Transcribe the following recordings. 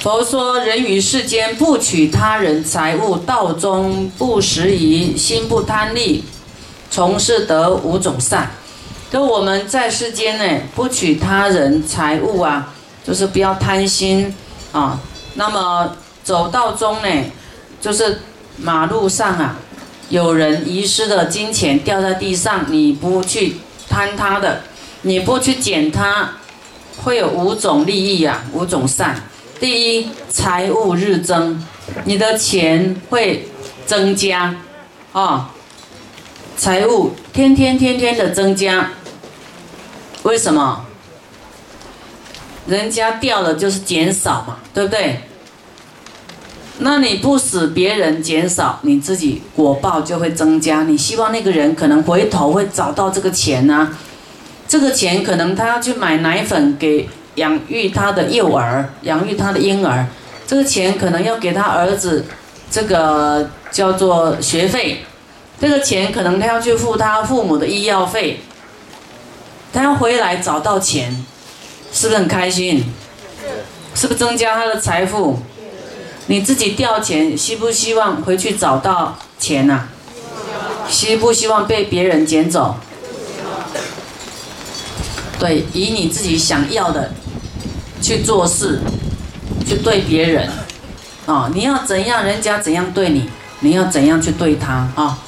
佛说：人于世间不取他人财物，道中不拾遗，心不贪利，从事得五种善。就我们在世间呢，不取他人财物啊，就是不要贪心啊。那么走道中呢，就是马路上啊，有人遗失的金钱掉在地上，你不去贪他的，你不去捡它，会有五种利益啊，五种善。第一，财务日增，你的钱会增加，啊，财务天天天天的增加，为什么？人家掉了就是减少嘛，对不对？那你不使别人减少，你自己果报就会增加。你希望那个人可能回头会找到这个钱呢？这个钱可能他要去买奶粉给。养育他的幼儿，养育他的婴儿，这个钱可能要给他儿子，这个叫做学费，这个钱可能他要去付他父母的医药费，他要回来找到钱，是不是很开心？是不是增加他的财富？你自己掉钱，希不希望回去找到钱呐？希不希望被别人捡走？对，以你自己想要的。去做事，去对别人，啊，你要怎样，人家怎样对你，你要怎样去对他啊？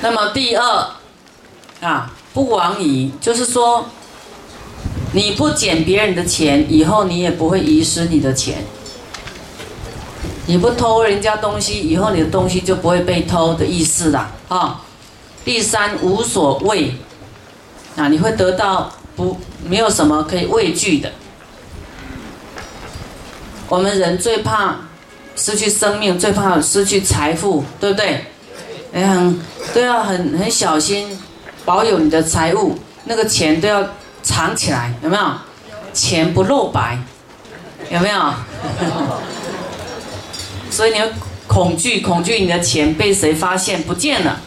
那么第二，啊，不往矣，就是说，你不捡别人的钱，以后你也不会遗失你的钱；你不偷人家东西，以后你的东西就不会被偷的意思啦，啊。第三，无所谓，啊，你会得到。不，没有什么可以畏惧的。我们人最怕失去生命，最怕失去财富，对不对？哎，很都要很很小心，保有你的财物，那个钱都要藏起来，有没有？钱不露白，有没有？所以你要恐惧，恐惧你的钱被谁发现不见了。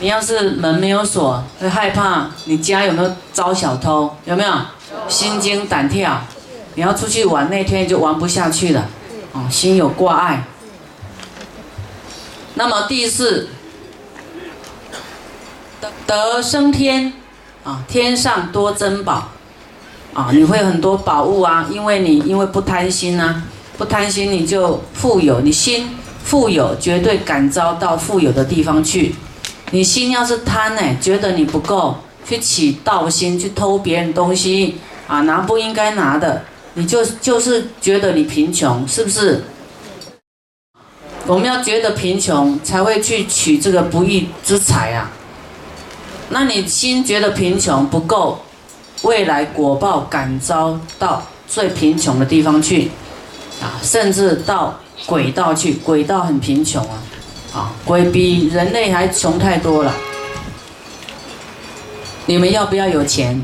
你要是门没有锁，会害怕你家有没有招小偷？有没有？心惊胆跳。你要出去玩那天就玩不下去了，哦，心有挂碍。那么第四，得升天，啊，天上多珍宝，啊，你会很多宝物啊，因为你因为不贪心啊，不贪心你就富有，你心富有，绝对感召到富有的地方去。你心要是贪呢，觉得你不够，去起盗心，去偷别人东西啊，拿不应该拿的，你就就是觉得你贫穷，是不是？我们要觉得贫穷，才会去取这个不义之财啊。那你心觉得贫穷不够，未来果报感召到最贫穷的地方去，啊，甚至到鬼道去，鬼道很贫穷啊。啊，鬼比人类还穷太多了。你们要不要有钱？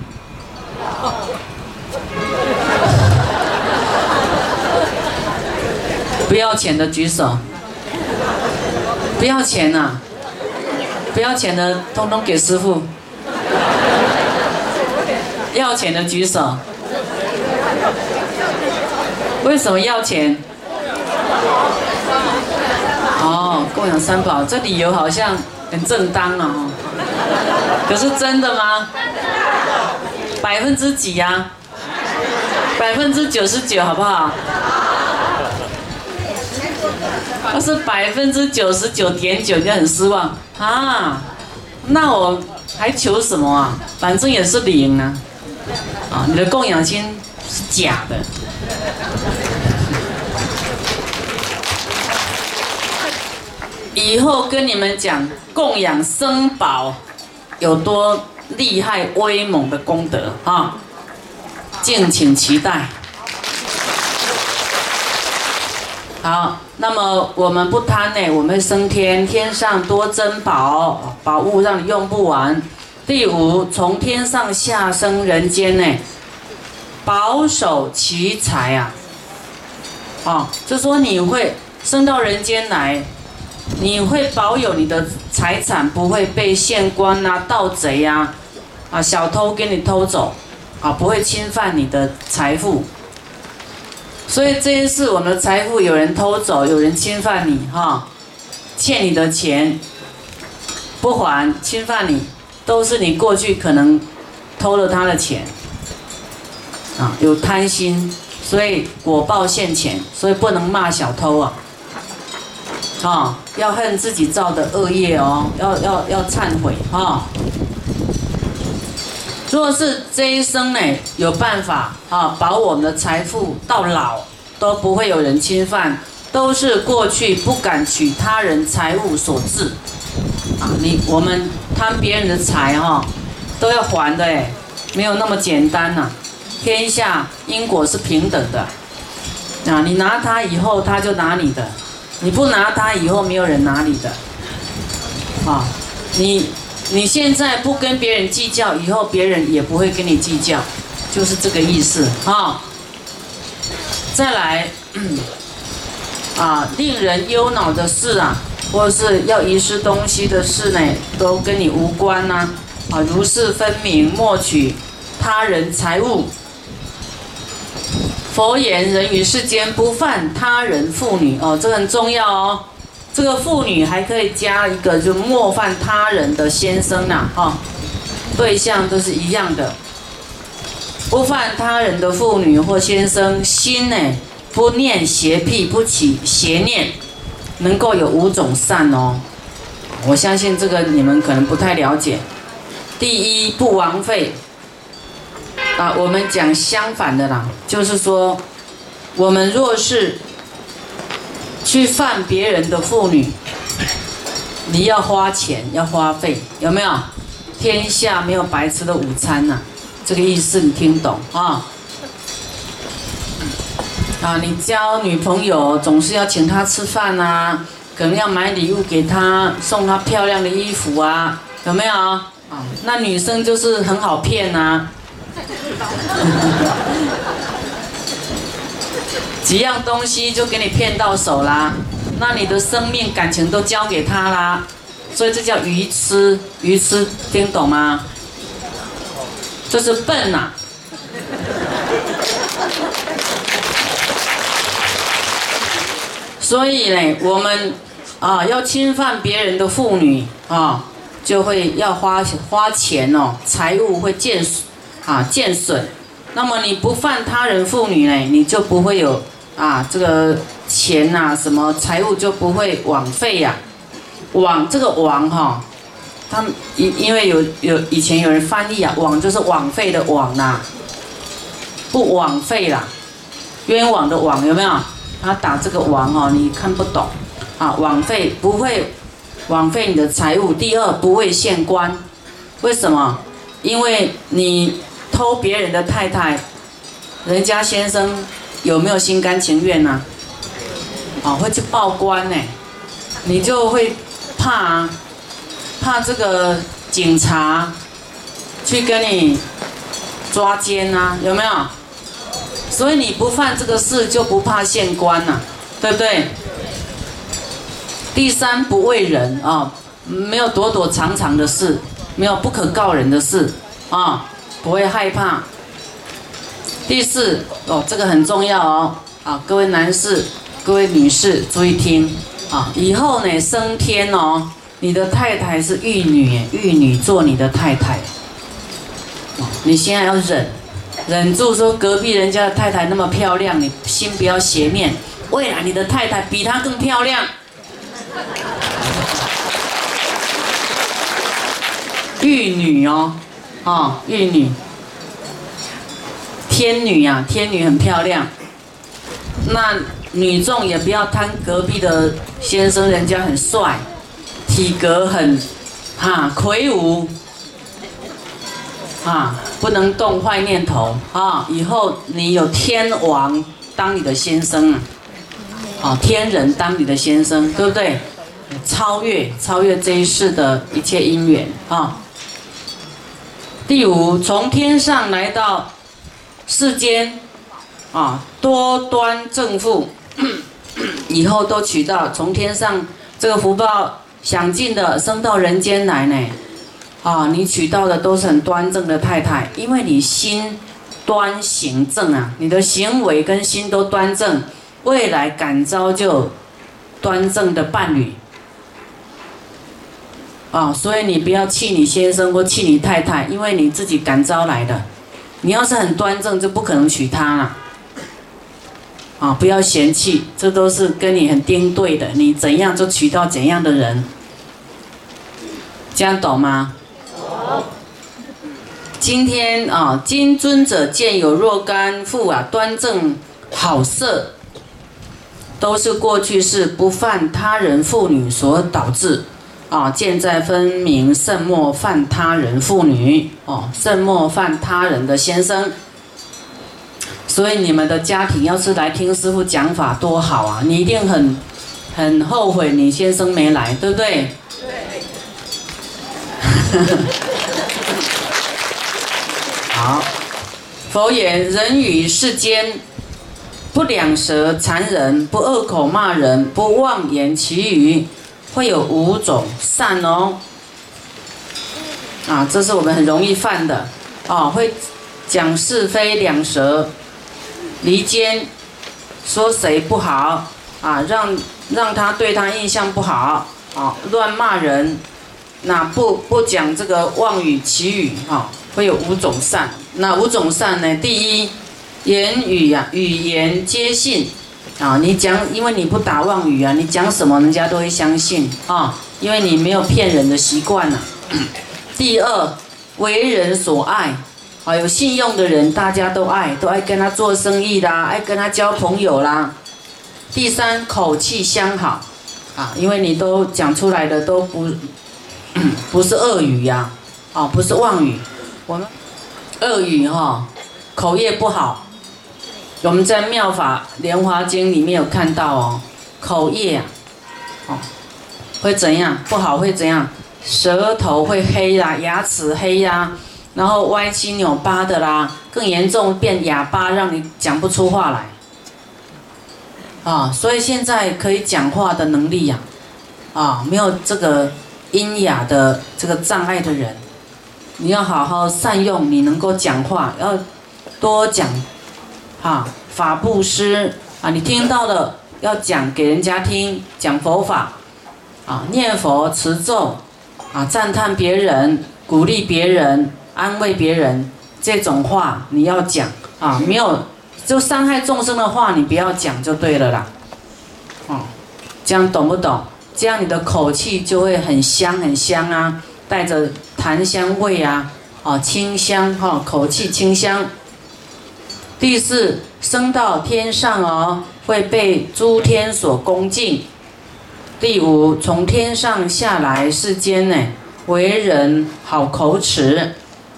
不要钱的举手。不要钱呐！不要钱的通通给师傅。要钱的举手。为什么要钱？供养三宝，这理由好像很正当哦。可是真的吗？百分之几呀？百分之九十九，好不好？要是百分之九十九点九，就很失望啊。那我还求什么啊？反正也是零啊。啊，你的供养心是假的。以后跟你们讲供养生宝有多厉害、威猛的功德啊！敬请期待。好，那么我们不贪呢，我们升天，天上多珍宝，宝物让你用不完。第五，从天上下生人间呢，保守奇才啊！啊，就说你会升到人间来。你会保有你的财产不会被县官呐、盗贼呀、啊小偷给你偷走，啊，不会侵犯你的财富。所以这一次我们的财富有人偷走，有人侵犯你哈，欠你的钱不还，侵犯你，都是你过去可能偷了他的钱啊，有贪心，所以果报现前，所以不能骂小偷啊，啊，要恨自己造的恶业哦，要要要忏悔哈。如果是这一生呢，有办法啊，保我们的财富到老都不会有人侵犯，都是过去不敢取他人财物所致啊。你我们贪别人的财哈，都要还的哎，没有那么简单呐。天下因果是平等的啊，你拿他以后他就拿你的，你不拿他以后没有人拿你的啊，你。你现在不跟别人计较，以后别人也不会跟你计较，就是这个意思啊。再来，啊，令人忧恼的事啊，或是要遗失东西的事呢，都跟你无关呐。啊，如是分明，莫取他人财物。佛言：人于世间不犯他人妇女哦，这很重要哦。这个妇女还可以加一个，就莫犯他人的先生呐，哈，对象都是一样的。不犯他人的妇女或先生，心呢不念邪僻，不起邪念，能够有五种善哦。我相信这个你们可能不太了解。第一，不枉费。啊，我们讲相反的啦，就是说，我们若是。去犯别人的妇女，你要花钱，要花费，有没有？天下没有白吃的午餐呐，这个意思你听懂啊？啊，你交女朋友总是要请她吃饭呐，可能要买礼物给她，送她漂亮的衣服啊，有没有？啊，那女生就是很好骗呐。几样东西就给你骗到手啦，那你的生命感情都交给他啦，所以这叫愚痴，愚痴听懂吗？这是笨呐。所以呢，我们啊要侵犯别人的妇女啊，就会要花花钱哦，财物会见啊见损。那么你不犯他人妇女呢，你就不会有。啊，这个钱呐，什么财物就不会枉费呀？枉这个枉哈，他们因因为有有以前有人翻译啊，枉就是枉费的枉呐，不枉费啦，冤枉的枉有没有？他打这个枉哦，你看不懂啊，枉费不会枉费你的财物。第二，不会县官，为什么？因为你偷别人的太太，人家先生。有没有心甘情愿呢？啊，会去报官呢，你就会怕，怕这个警察去跟你抓奸啊，有没有？所以你不犯这个事，就不怕县官呐，对不对？第三，不为人啊，没有躲躲藏藏的事，没有不可告人的事啊，不会害怕。第四哦，这个很重要哦，啊，各位男士、各位女士注意听。啊，以后呢升天哦，你的太太是玉女，玉女做你的太太，你现在要忍，忍住说隔壁人家的太太那么漂亮，你心不要邪念，未来你的太太比她更漂亮，玉女哦，啊，玉女。天女啊，天女很漂亮。那女众也不要贪隔壁的先生，人家很帅，体格很哈魁梧，啊，不能动坏念头啊。以后你有天王当你的先生啊，啊，天人当你的先生，对不对？超越超越这一世的一切因缘啊。第五，从天上来到。世间，啊，多端正富，以后都取到从天上这个福报享尽的升到人间来呢，啊，你娶到的都是很端正的太太，因为你心端行正啊，你的行为跟心都端正，未来感召就端正的伴侣。啊，所以你不要气你先生或气你太太，因为你自己感召来的。你要是很端正，就不可能娶她了。啊，不要嫌弃，这都是跟你很丁对的。你怎样就娶到怎样的人，这样懂吗？今天啊，金尊者见有若干妇啊，端正好色，都是过去世不犯他人妇女所导致。啊，见在分明，慎莫犯他人妇女哦，慎莫犯他人的先生。所以你们的家庭要是来听师傅讲法多好啊！你一定很很后悔你先生没来，对不对？对。好，佛言：人与世间不两舌残忍，不恶口骂人，不妄言其语。会有五种善哦，啊，这是我们很容易犯的哦，会讲是非两舌，离间，说谁不好啊，让让他对他印象不好啊，乱骂人，那不不讲这个妄语绮语哈，会有五种善。那五种善呢？第一，言语呀，语言皆信。啊，你讲，因为你不打妄语啊，你讲什么人家都会相信啊，因为你没有骗人的习惯呐。第二，为人所爱，啊，有信用的人大家都爱，都爱跟他做生意啦，爱跟他交朋友啦。第三，口气相好，啊，因为你都讲出来的都不 不是恶语呀，啊，不是妄语，我们恶语哈，口业不好。我们在《妙法莲华经》里面有看到哦，口业啊，哦，会怎样？不好会怎样？舌头会黑呀，牙齿黑呀，然后歪七扭八的啦，更严重变哑巴，让你讲不出话来。啊，所以现在可以讲话的能力呀，啊，没有这个音哑的这个障碍的人，你要好好善用你能够讲话，要多讲。啊，法布施啊，你听到的要讲给人家听，讲佛法，啊，念佛持咒，啊，赞叹别人，鼓励别人，安慰别人，这种话你要讲啊，没有就伤害众生的话，你不要讲就对了啦，哦，这样懂不懂？这样你的口气就会很香很香啊，带着檀香味啊，哦，清香哈，口气清香。第四，升到天上哦，会被诸天所恭敬。第五，从天上下来世间呢，为人好口齿，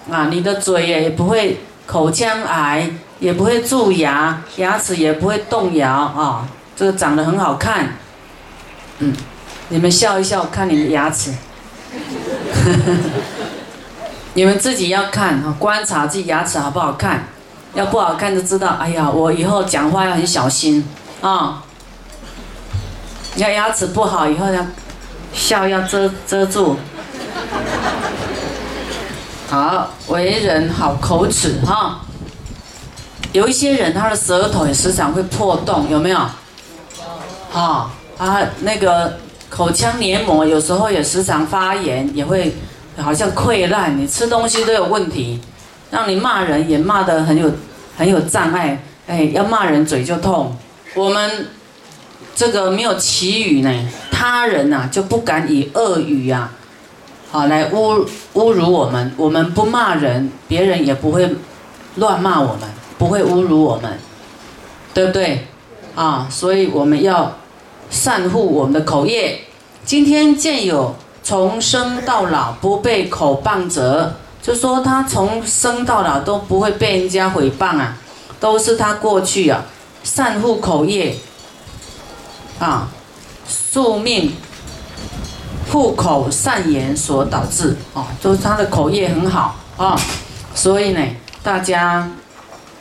啊，你的嘴也不会口腔癌，也不会蛀牙，牙齿也不会动摇啊，这个长得很好看。嗯，你们笑一笑，看你的牙齿。你们自己要看啊，观察自己牙齿好不好看。要不好看就知道，哎呀，我以后讲话要很小心啊！你要牙齿不好，以后要笑要遮遮住。好，为人好口齿哈。有一些人他的舌头也时常会破洞，有没有？好，他那个口腔黏膜有时候也时常发炎，也会好像溃烂，你吃东西都有问题。让你骂人也骂得很有很有障碍，哎，要骂人嘴就痛。我们这个没有祈语呢，他人呐就不敢以恶语呀，好来侮侮辱我们。我们不骂人，别人也不会乱骂我们，不会侮辱我们，对不对？啊，所以我们要善护我们的口业。今天见有从生到老不被口谤者。就说他从生到老都不会被人家诽谤啊，都是他过去啊善护口业啊，宿命护口善言所导致哦，就是他的口业很好啊，所以呢，大家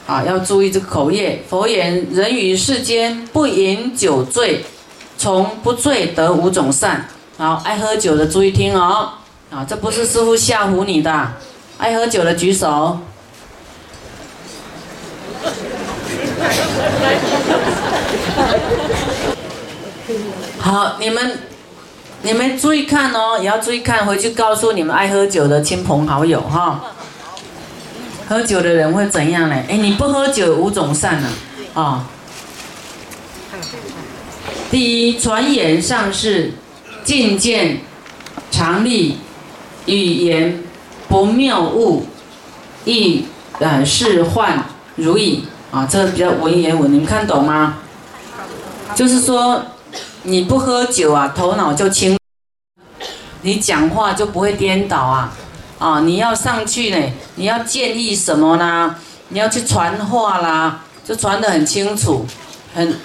啊要注意这个口业。佛言：人于世间不饮酒醉，从不醉得五种善。好，爱喝酒的注意听哦，啊，这不是师傅吓唬你的。爱喝酒的举手。好，你们你们注意看哦，也要注意看，回去告诉你们爱喝酒的亲朋好友哈。喝酒的人会怎样呢？哎，你不喝酒五种善呢，啊。第一，传言上是进见常立，语言不谬误，亦呃事患如意啊。这个比较文言文，你们看懂吗？就是说，你不喝酒啊，头脑就清，你讲话就不会颠倒啊。啊，你要上去呢，你要建议什么呢？你要去传话啦，就传得很清楚，很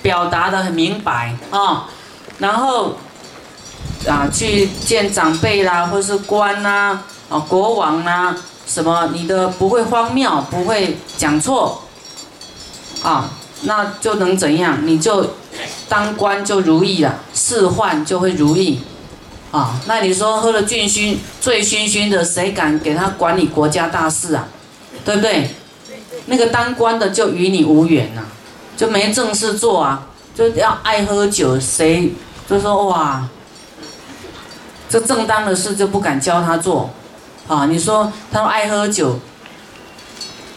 表达得很明白啊。然后啊，去见长辈啦，或是官呐，啊，国王呐，什么你的不会荒谬，不会讲错啊，那就能怎样？你就当官就如意了，仕宦就会如意。啊，那你说喝了醉醺、醉醺醺的，谁敢给他管理国家大事啊？对不对？那个当官的就与你无缘呐，就没正事做啊，就要爱喝酒，谁就说哇，这正当的事就不敢教他做，啊，你说他爱喝酒，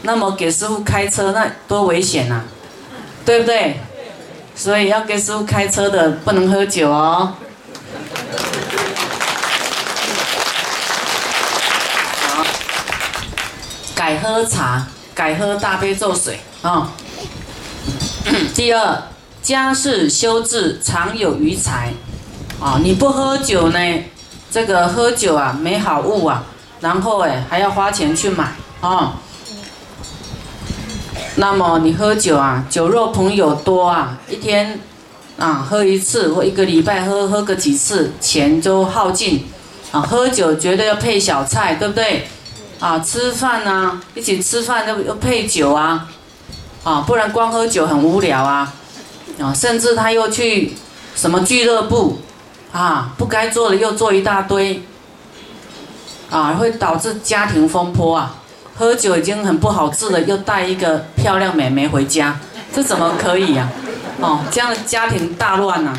那么给师傅开车那多危险呐，对不对？所以要给师傅开车的不能喝酒哦。改喝茶，改喝大悲咒水啊。第二，家事修治常有余财啊。你不喝酒呢，这个喝酒啊没好物啊，然后哎还要花钱去买啊。那么你喝酒啊，酒肉朋友多啊，一天啊喝一次或一个礼拜喝喝个几次，钱都耗尽啊。喝酒绝对要配小菜，对不对？啊，吃饭呐，一起吃饭要要配酒啊，啊，不然光喝酒很无聊啊，啊，甚至他又去什么俱乐部，啊，不该做的又做一大堆，啊，会导致家庭风波啊。喝酒已经很不好治了，又带一个漂亮美眉回家，这怎么可以呀？哦，这样的家庭大乱呐。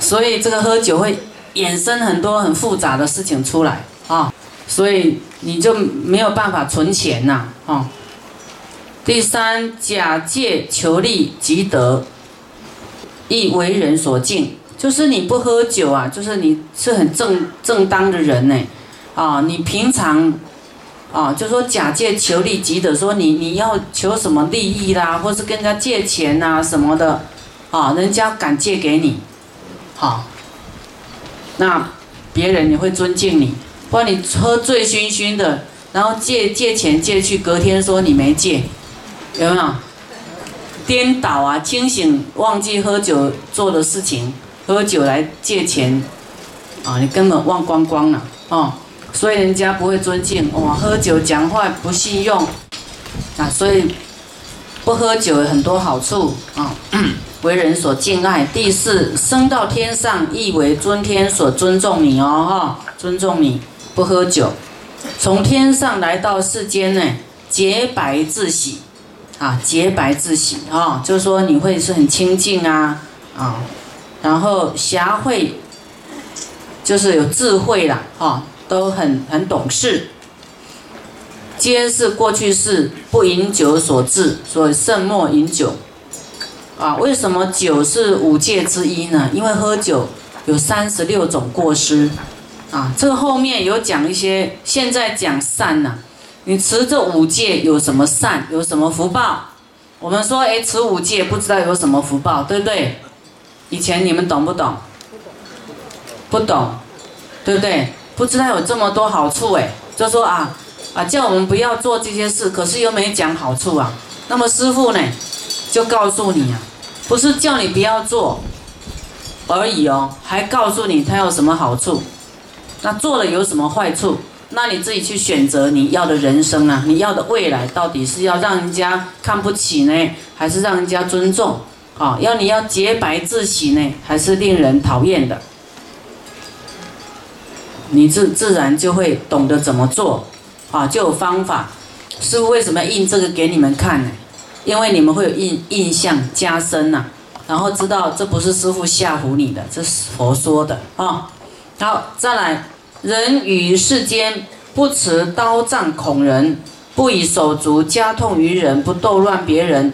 所以这个喝酒会衍生很多很复杂的事情出来啊，所以你就没有办法存钱呐啊。第三，假借求利积德，亦为人所敬，就是你不喝酒啊，就是你是很正正当的人呢啊。你平常啊，就说假借求利积德，说你你要求什么利益啦，或是跟人家借钱呐什么的啊，人家敢借给你。好，那别人也会尊敬你。不然你喝醉醺醺的，然后借借钱借去，隔天说你没借，有没有？颠倒啊！清醒忘记喝酒做的事情，喝酒来借钱，啊，你根本忘光光了哦。所以人家不会尊敬哇，喝酒讲话不信用啊，所以不喝酒有很多好处啊。为人所敬爱。第四，升到天上，亦为尊天所尊重你哦，哈，尊重你不喝酒。从天上来到世间呢，洁白自喜，啊，洁白自喜啊，就是说你会是很清净啊，啊，然后侠慧，就是有智慧啦，哈，都很很懂事。皆是过去世不饮酒所致，所以慎莫饮酒。啊，为什么酒是五戒之一呢？因为喝酒有三十六种过失，啊，这个后面有讲一些，现在讲善呢。你持这五戒有什么善，有什么福报？我们说，哎，持五戒不知道有什么福报，对不对？以前你们懂不懂？不懂，对不对？不知道有这么多好处，哎，就说啊啊，叫我们不要做这些事，可是又没讲好处啊。那么师傅呢？就告诉你啊，不是叫你不要做而已哦，还告诉你它有什么好处，那做了有什么坏处？那你自己去选择你要的人生啊，你要的未来到底是要让人家看不起呢，还是让人家尊重？啊，要你要洁白自喜呢，还是令人讨厌的？你自自然就会懂得怎么做，啊，就有方法。师傅为什么印这个给你们看呢？因为你们会有印印象加深呐，然后知道这不是师傅吓唬你的，这是佛说的啊。好，再来，人于世间不持刀杖恐人，不以手足加痛于人，不斗乱别人，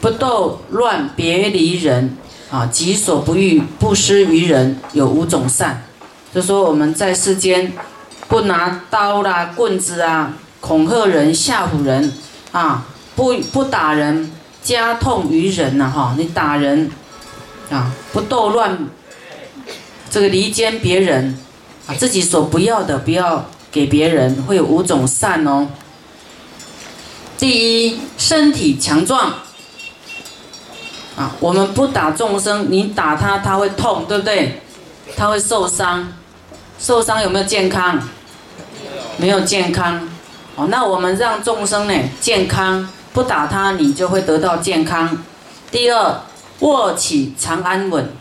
不斗乱别离人啊，己所不欲，不施于人，有五种善。就说我们在世间，不拿刀啦、棍子啊，恐吓人、吓唬人啊，不不打人，加痛于人呐哈，你打人啊，不斗乱这个离间别人啊，自己所不要的不要给别人，会有五种善哦。第一，身体强壮啊，我们不打众生，你打他他会痛，对不对？他会受伤。受伤有没有健康？没有健康。哦，那我们让众生呢健康，不打他，你就会得到健康。第二，卧起常安稳，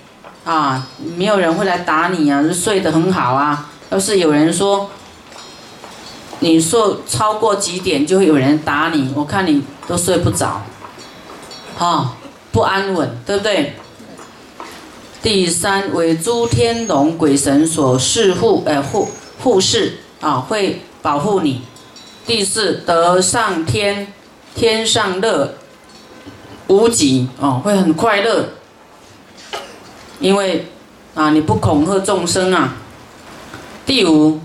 啊，没有人会来打你啊，睡得很好啊。要是有人说你说超过几点就会有人打你，我看你都睡不着，哈，不安稳，对不对？第三为诸天龙鬼神所侍护，呃护护侍啊，会保护你。第四得上天，天上乐无极哦，会很快乐，因为啊你不恐吓众生啊。第五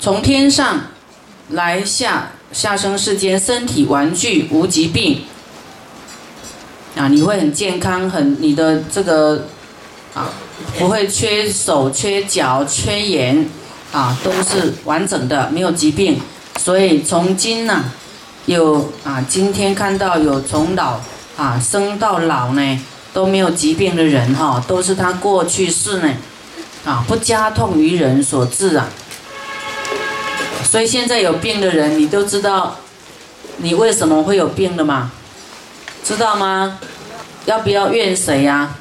从天上来下下生世间，身体完具无疾病啊，你会很健康，很你的这个。啊，不会缺手、缺脚、缺眼，啊，都是完整的，没有疾病。所以从今呢，有啊，今天看到有从老啊生到老呢都没有疾病的人哈，都是他过去世呢啊不加痛于人所致啊。所以现在有病的人，你都知道你为什么会有病的吗？知道吗？要不要怨谁呀？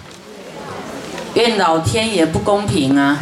怨老天也不公平啊！